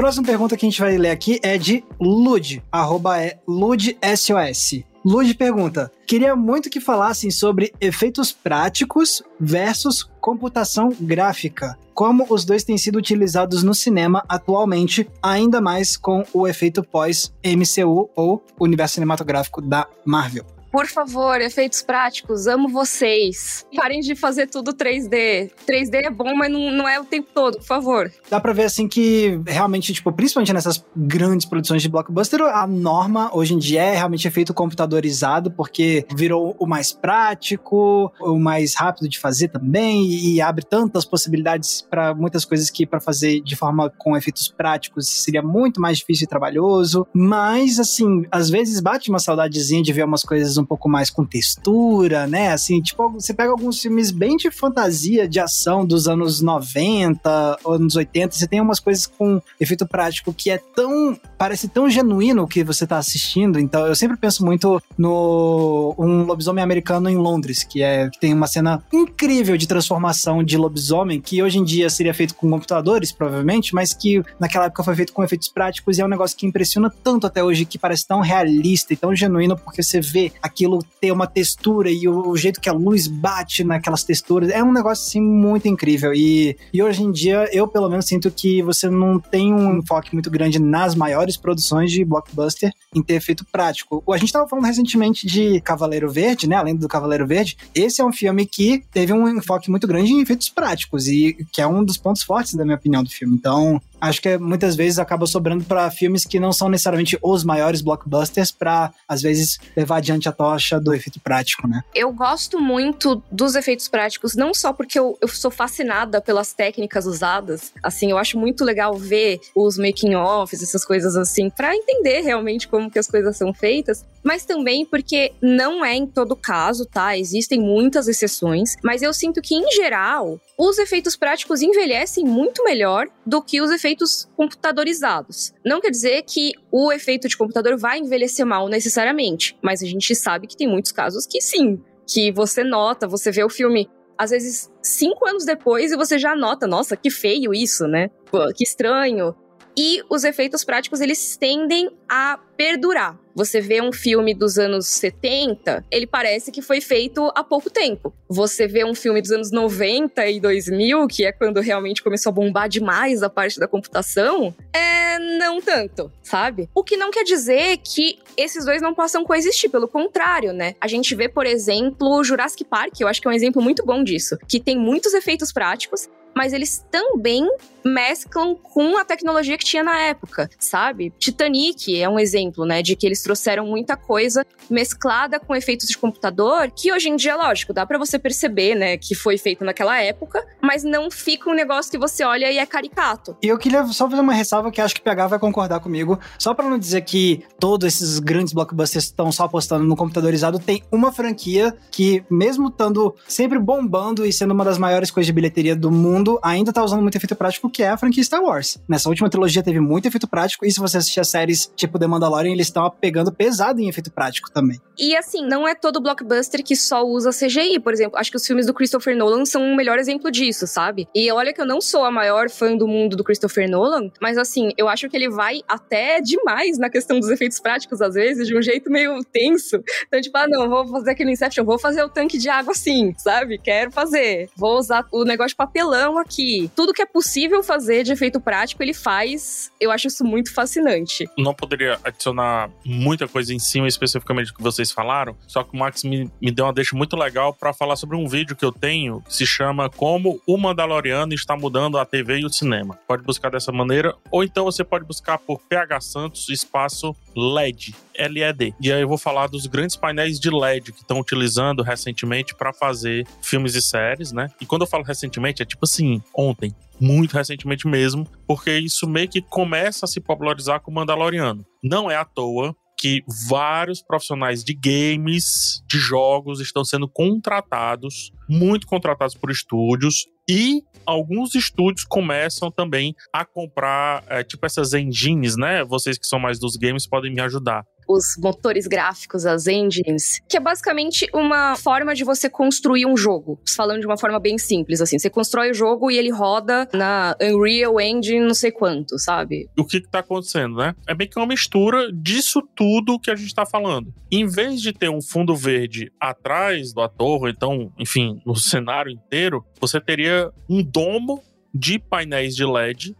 Próxima pergunta que a gente vai ler aqui é de Lud, arroba é LudSOS. Lud pergunta: Queria muito que falassem sobre efeitos práticos versus computação gráfica. Como os dois têm sido utilizados no cinema atualmente, ainda mais com o efeito pós-MCU ou universo cinematográfico da Marvel. Por favor, efeitos práticos, amo vocês. Parem de fazer tudo 3D. 3D é bom, mas não, não é o tempo todo, por favor. Dá pra ver assim que realmente, tipo, principalmente nessas grandes produções de blockbuster, a norma hoje em dia é realmente efeito computadorizado, porque virou o mais prático, o mais rápido de fazer também, e abre tantas possibilidades para muitas coisas que para fazer de forma com efeitos práticos seria muito mais difícil e trabalhoso. Mas, assim, às vezes bate uma saudadezinha de ver umas coisas um pouco mais com textura, né? Assim, tipo, você pega alguns filmes bem de fantasia, de ação dos anos 90, anos 80, você tem umas coisas com efeito prático que é tão. parece tão genuíno o que você tá assistindo. Então, eu sempre penso muito no Um Lobisomem Americano em Londres, que é que tem uma cena incrível de transformação de lobisomem, que hoje em dia seria feito com computadores, provavelmente, mas que naquela época foi feito com efeitos práticos e é um negócio que impressiona tanto até hoje, que parece tão realista e tão genuíno, porque você vê aquilo ter uma textura e o, jeito que a luz bate naquelas texturas. É um negócio, assim, muito incrível. E, e hoje em dia, eu pelo menos sinto que você não tem um enfoque muito grande nas maiores produções de blockbuster em ter efeito prático. A gente tava falando recentemente de Cavaleiro Verde, né? Além do Cavaleiro Verde, esse é um filme que teve um enfoque muito grande em efeitos práticos e que é um dos pontos fortes, da minha opinião, do filme. Então, acho que muitas vezes acaba sobrando para filmes que não são necessariamente os maiores blockbusters para às vezes levar adiante a tocha do efeito prático, né? Eu gosto muito dos efeitos práticos, não só porque eu, eu sou fascinada pelas técnicas usadas, assim, eu acho muito legal ver os making offs, essas coisas assim, para entender realmente como que as coisas são feitas, mas também porque não é em todo caso, tá? Existem muitas exceções, mas eu sinto que em geral os efeitos práticos envelhecem muito melhor do que os efeitos computadorizados. Não quer dizer que o efeito de computador vai envelhecer mal necessariamente, mas a gente sabe que tem muitos casos que sim, que você nota, você vê o filme às vezes cinco anos depois e você já nota, nossa, que feio isso, né? Que estranho. E os efeitos práticos eles tendem a perdurar. Você vê um filme dos anos 70, ele parece que foi feito há pouco tempo. Você vê um filme dos anos 90 e 2000, que é quando realmente começou a bombar demais a parte da computação, é não tanto, sabe? O que não quer dizer que esses dois não possam coexistir, pelo contrário, né? A gente vê, por exemplo, Jurassic Park, eu acho que é um exemplo muito bom disso, que tem muitos efeitos práticos, mas eles também mesclam com a tecnologia que tinha na época, sabe? Titanic é um exemplo, né, de que eles trouxeram muita coisa mesclada com efeitos de computador, que hoje em dia, lógico, dá para você perceber, né, que foi feito naquela época, mas não fica um negócio que você olha e é caricato. E eu queria só fazer uma ressalva que acho que o PH vai concordar comigo, só para não dizer que todos esses grandes blockbusters estão só apostando no computadorizado, tem uma franquia que, mesmo estando sempre bombando e sendo uma das maiores coisas de bilheteria do mundo, ainda tá usando muito efeito prático que é a franquia Star Wars. Nessa última trilogia teve muito efeito prático, e se você assistir a séries tipo The Mandalorian, eles estão pegando pesado em efeito prático também. E assim, não é todo blockbuster que só usa CGI, por exemplo. Acho que os filmes do Christopher Nolan são um melhor exemplo disso, sabe? E olha que eu não sou a maior fã do mundo do Christopher Nolan, mas assim, eu acho que ele vai até demais na questão dos efeitos práticos, às vezes, de um jeito meio tenso. Então, tipo, ah, não, vou fazer aquele Inception, vou fazer o tanque de água assim, sabe? Quero fazer. Vou usar o negócio de papelão aqui. Tudo que é possível fazer de efeito prático, ele faz. Eu acho isso muito fascinante. Não poderia adicionar muita coisa em cima, especificamente do que vocês falaram, só que o Max me, me deu uma deixa muito legal para falar sobre um vídeo que eu tenho que se chama Como o o Mandaloriano está mudando a TV e o cinema. Pode buscar dessa maneira, ou então você pode buscar por PH Santos espaço LED, LED. E aí eu vou falar dos grandes painéis de LED que estão utilizando recentemente para fazer filmes e séries, né? E quando eu falo recentemente, é tipo assim, ontem, muito recentemente mesmo, porque isso meio que começa a se popularizar com o Mandaloriano. Não é à toa que vários profissionais de games, de jogos, estão sendo contratados, muito contratados por estúdios, e alguns estúdios começam também a comprar, é, tipo, essas engines, né? Vocês que são mais dos games podem me ajudar os motores gráficos, as engines, que é basicamente uma forma de você construir um jogo. Falando de uma forma bem simples, assim. Você constrói o jogo e ele roda na Unreal Engine não sei quanto, sabe? O que que tá acontecendo, né? É bem que uma mistura disso tudo que a gente tá falando. Em vez de ter um fundo verde atrás do ator, então, enfim, no cenário inteiro, você teria um domo de painéis de LED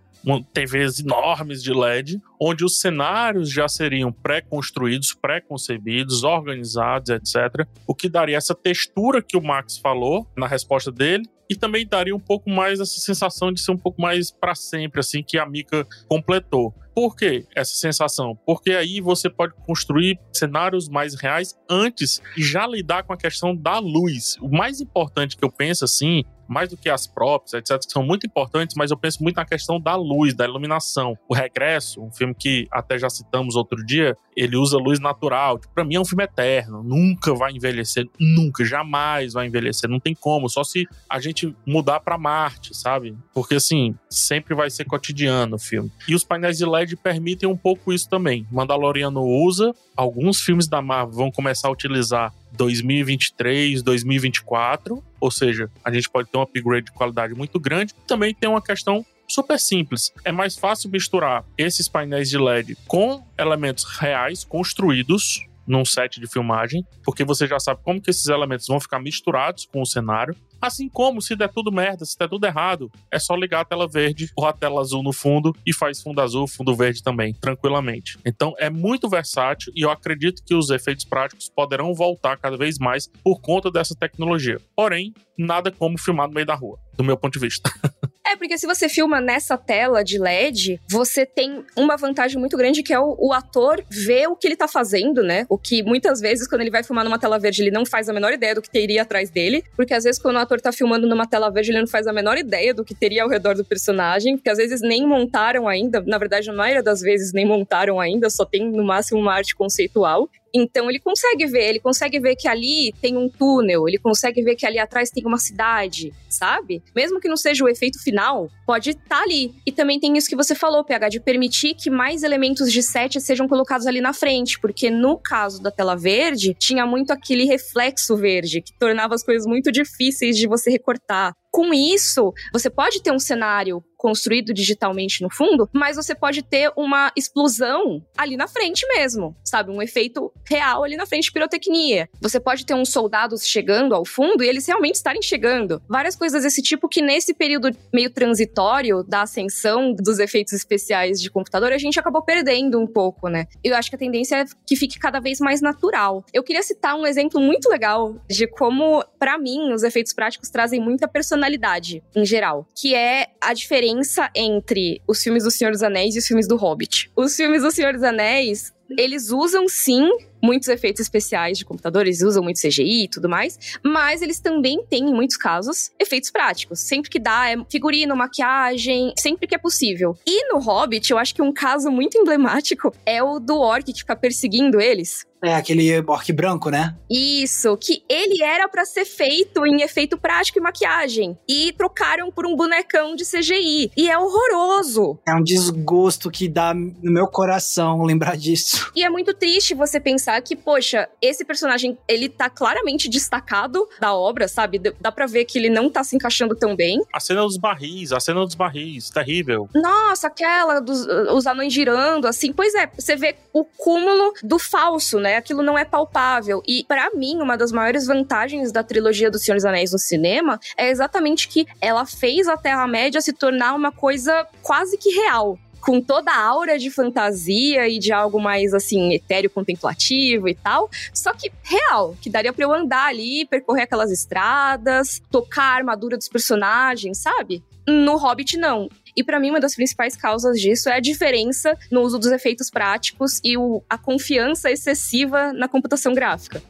TVs enormes de LED, onde os cenários já seriam pré-construídos, pré-concebidos, organizados, etc. O que daria essa textura que o Max falou na resposta dele, e também daria um pouco mais essa sensação de ser um pouco mais para sempre, assim, que a Mika completou. Por que essa sensação? Porque aí você pode construir cenários mais reais antes e já lidar com a questão da luz. O mais importante que eu penso, assim, mais do que as props, etc., que são muito importantes, mas eu penso muito na questão da luz, da iluminação. O Regresso, um filme que até já citamos outro dia, ele usa luz natural. Tipo, pra mim é um filme eterno, nunca vai envelhecer, nunca, jamais vai envelhecer, não tem como, só se a gente mudar para Marte, sabe? Porque assim, sempre vai ser cotidiano o filme. E os painéis de LED permitem um pouco isso também. Mandaloriano usa, alguns filmes da Marvel vão começar a utilizar 2023, 2024, ou seja, a gente pode ter um upgrade de qualidade muito grande. Também tem uma questão super simples. É mais fácil misturar esses painéis de LED com elementos reais construídos num set de filmagem, porque você já sabe como que esses elementos vão ficar misturados com o cenário. Assim como, se der tudo merda, se der tudo errado, é só ligar a tela verde ou a tela azul no fundo e faz fundo azul, fundo verde também, tranquilamente. Então é muito versátil e eu acredito que os efeitos práticos poderão voltar cada vez mais por conta dessa tecnologia. Porém, nada como filmar no meio da rua, do meu ponto de vista. Porque se você filma nessa tela de LED, você tem uma vantagem muito grande que é o, o, ator ver o que ele tá fazendo, né? O que muitas vezes, quando ele vai filmar numa tela verde, ele não faz a menor ideia do que teria atrás dele. Porque às vezes, quando o ator tá filmando numa tela verde, ele não faz a menor ideia do que teria ao redor do personagem. Porque às vezes nem montaram ainda. Na verdade, na maioria das vezes nem montaram ainda, só tem no máximo uma arte conceitual. Então ele consegue ver, ele consegue ver que ali tem um túnel, ele consegue ver que ali atrás tem uma cidade, sabe? Mesmo que não seja o efeito final, pode estar tá ali. E também tem isso que você falou, PH, de permitir que mais elementos de set sejam colocados ali na frente, porque no caso da tela verde, tinha muito aquele reflexo verde que tornava as coisas muito difíceis de você recortar. Com isso, você pode ter um cenário construído digitalmente no fundo, mas você pode ter uma explosão ali na frente mesmo, sabe? Um efeito real ali na frente de pirotecnia. Você pode ter uns soldados chegando ao fundo e eles realmente estarem chegando. Várias coisas desse tipo que nesse período meio transitório da ascensão dos efeitos especiais de computador, a gente acabou perdendo um pouco, né? Eu acho que a tendência é que fique cada vez mais natural. Eu queria citar um exemplo muito legal de como, para mim, os efeitos práticos trazem muita personalidade em geral, que é a diferença diferença entre os filmes do Senhor dos Anéis e os filmes do Hobbit. Os filmes do Senhor dos Anéis, eles usam sim muitos efeitos especiais de computadores, usam muito CGI e tudo mais, mas eles também têm, em muitos casos, efeitos práticos. Sempre que dá, é figurino, maquiagem, sempre que é possível. E no Hobbit, eu acho que um caso muito emblemático é o do orc que fica perseguindo eles. É, aquele orc branco, né? Isso, que ele era para ser feito em efeito prático e maquiagem. E trocaram por um bonecão de CGI. E é horroroso. É um desgosto que dá no meu coração lembrar disso. E é muito triste você pensar que, poxa, esse personagem, ele tá claramente destacado da obra, sabe? Dá pra ver que ele não tá se encaixando tão bem. A cena dos barris, a cena dos barris, terrível. Nossa, aquela dos os anões girando, assim. Pois é, você vê o cúmulo do falso, né? Aquilo não é palpável. E para mim, uma das maiores vantagens da trilogia do Senhor dos Anéis no cinema é exatamente que ela fez a Terra-média se tornar uma coisa quase que real com toda a aura de fantasia e de algo mais assim, etéreo, contemplativo e tal. Só que real, que daria para eu andar ali, percorrer aquelas estradas, tocar a armadura dos personagens, sabe? No Hobbit, não. E para mim, uma das principais causas disso é a diferença no uso dos efeitos práticos e o, a confiança excessiva na computação gráfica.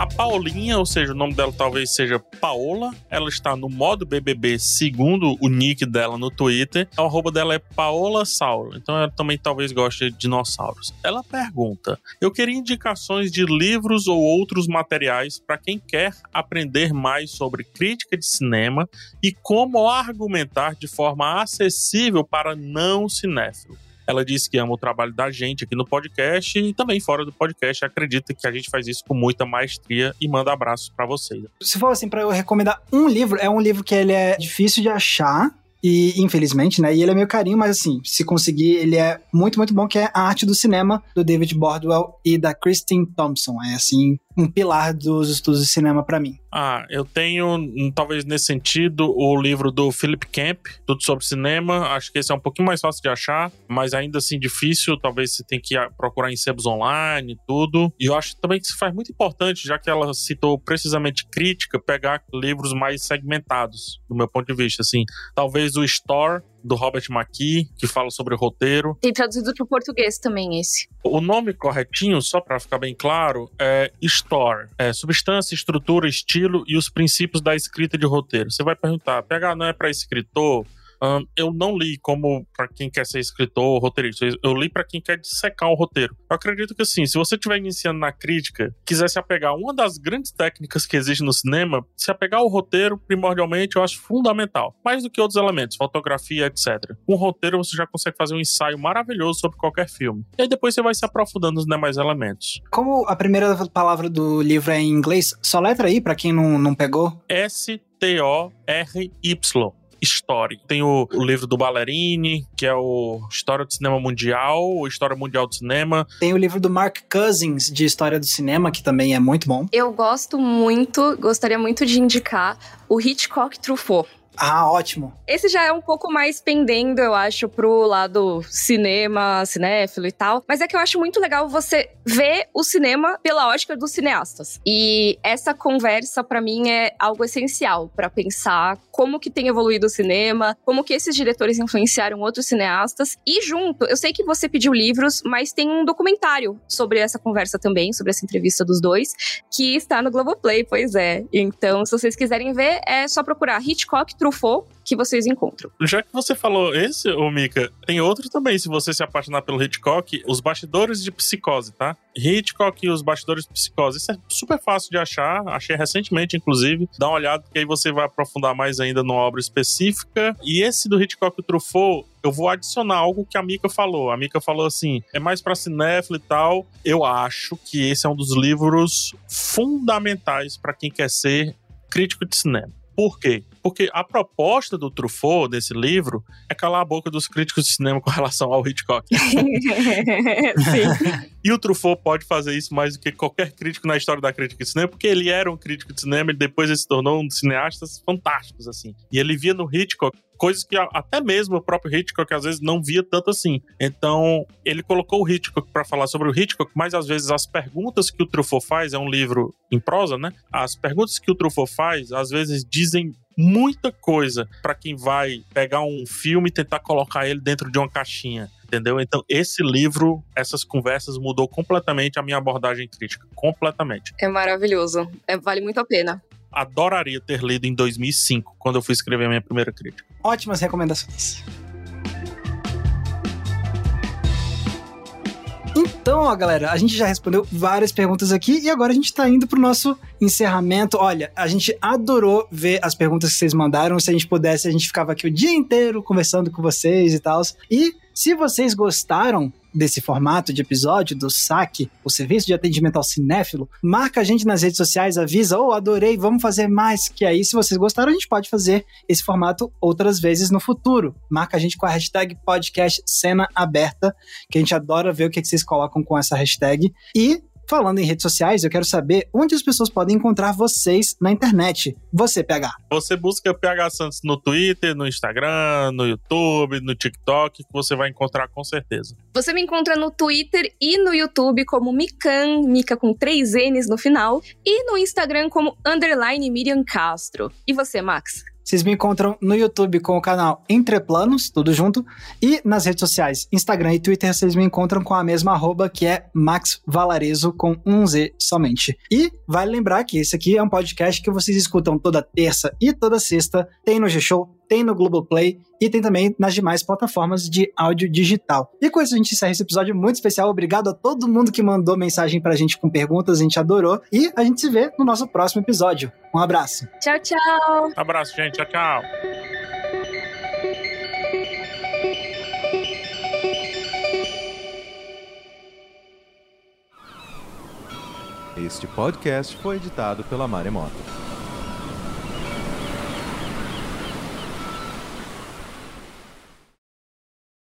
A Paulinha, ou seja, o nome dela talvez seja Paola, ela está no modo BBB segundo o nick dela no Twitter. A arroba dela é Paola Saulo, então ela também talvez goste de dinossauros. Ela pergunta: Eu queria indicações de livros ou outros materiais para quem quer aprender mais sobre crítica de cinema e como argumentar de forma acessível para não cinéfilo. Ela disse que ama o trabalho da gente aqui no podcast e também fora do podcast. Acredita que a gente faz isso com muita maestria e manda abraços para vocês. Se for assim, para eu recomendar um livro, é um livro que ele é difícil de achar. E, infelizmente, né? E ele é meio carinho, mas assim, se conseguir, ele é muito, muito bom, que é A Arte do Cinema, do David Bordwell e da Christine Thompson. É assim, um pilar dos estudos de cinema para mim. Ah, eu tenho, talvez nesse sentido, o livro do Philip Camp, Tudo sobre Cinema. Acho que esse é um pouquinho mais fácil de achar, mas ainda assim difícil. Talvez você tenha que procurar em sebos online e tudo. E eu acho também que isso faz muito importante, já que ela citou precisamente crítica, pegar livros mais segmentados, do meu ponto de vista. Assim, talvez o Store do Robert McKee, que fala sobre o roteiro. Tem traduzido para o português também esse. O nome corretinho, só para ficar bem claro, é Store. É substância, estrutura, estilo e os princípios da escrita de roteiro. Você vai perguntar, PH não é para escritor? Um, eu não li como para quem quer ser escritor ou roteirista. Eu li para quem quer dissecar o roteiro. Eu acredito que assim, se você estiver iniciando na crítica, quiser se apegar a uma das grandes técnicas que existe no cinema, se apegar ao roteiro, primordialmente, eu acho fundamental. Mais do que outros elementos, fotografia, etc. Com o roteiro, você já consegue fazer um ensaio maravilhoso sobre qualquer filme. E aí depois você vai se aprofundando nos demais elementos. Como a primeira palavra do livro é em inglês, só letra aí para quem não, não pegou. S-T-O-R-Y. Story. Tem o, o, livro do Ballerini, que é o História do Cinema Mundial, ou História Mundial do Cinema. Tem o livro do Mark Cousins, de História do Cinema, que também é muito bom. Eu gosto muito, gostaria muito de indicar o Hitchcock Truffaut. Ah, ótimo. Esse já é um pouco mais pendendo, eu acho, pro lado cinema, cinéfilo e tal. Mas é que eu acho muito legal você ver o cinema pela ótica dos cineastas. E essa conversa, para mim, é algo essencial para pensar como que tem evoluído o cinema, como que esses diretores influenciaram outros cineastas. E junto, eu sei que você pediu livros, mas tem um documentário sobre essa conversa também, sobre essa entrevista dos dois, que está no Globoplay, pois é. Então, se vocês quiserem ver, é só procurar Hitchcock Truffaut que vocês encontram. Já que você falou esse, ô Mika, tem outro também, se você se apaixonar pelo Hitchcock, Os Bastidores de Psicose, tá? Hitchcock e Os Bastidores de Psicose. Isso é super fácil de achar, achei recentemente, inclusive. Dá uma olhada, que aí você vai aprofundar mais ainda numa obra específica. E esse do Hitchcock e Truffaut, eu vou adicionar algo que a Mika falou. A Mika falou assim: é mais para cinéfilo e tal. Eu acho que esse é um dos livros fundamentais para quem quer ser crítico de cinema. Por quê? Porque a proposta do Truffaut, desse livro, é calar a boca dos críticos de cinema com relação ao Hitchcock. e o Truffaut pode fazer isso mais do que qualquer crítico na história da crítica de cinema, porque ele era um crítico de cinema e depois ele se tornou um dos cineastas fantásticos, assim. E ele via no Hitchcock coisas que até mesmo o próprio Hitchcock às vezes não via tanto assim. Então, ele colocou o Hitchcock para falar sobre o Hitchcock, mas às vezes as perguntas que o Truffaut faz, é um livro em prosa, né? As perguntas que o Truffaut faz, às vezes dizem muita coisa para quem vai pegar um filme e tentar colocar ele dentro de uma caixinha. Entendeu? Então, esse livro, essas conversas mudou completamente a minha abordagem crítica. Completamente. É maravilhoso. É, vale muito a pena adoraria ter lido em 2005, quando eu fui escrever a minha primeira crítica. Ótimas recomendações. Então, ó, galera, a gente já respondeu várias perguntas aqui e agora a gente tá indo pro nosso encerramento. Olha, a gente adorou ver as perguntas que vocês mandaram. Se a gente pudesse, a gente ficava aqui o dia inteiro conversando com vocês e tal. E se vocês gostaram desse formato de episódio do SAC, o Serviço de Atendimento ao Cinéfilo, marca a gente nas redes sociais, avisa, oh, adorei, vamos fazer mais, que aí se vocês gostaram, a gente pode fazer esse formato outras vezes no futuro. Marca a gente com a hashtag podcast cena aberta, que a gente adora ver o que vocês colocam com essa hashtag. E falando em redes sociais, eu quero saber onde as pessoas podem encontrar vocês na internet. Você, PH. Você busca PH Santos no Twitter, no Instagram, no YouTube, no TikTok, que você vai encontrar com certeza. Você me encontra no Twitter e no YouTube como Mikan, Mica com três N's no final, e no Instagram como underline Miriam Castro. E você, Max? Vocês me encontram no YouTube com o canal Entre Planos, tudo junto, e nas redes sociais, Instagram e Twitter, vocês me encontram com a mesma arroba que é Max Valarezo com um Z somente. E vale lembrar que esse aqui é um podcast que vocês escutam toda terça e toda sexta, tem no G-Show, tem no Globoplay e tem também nas demais plataformas de áudio digital. E com isso a gente encerra esse episódio muito especial. Obrigado a todo mundo que mandou mensagem pra gente com perguntas, a gente adorou. E a gente se vê no nosso próximo episódio. Um abraço. Tchau, tchau. Abraço, gente. Tchau, tchau. Este podcast foi editado pela Maremoto.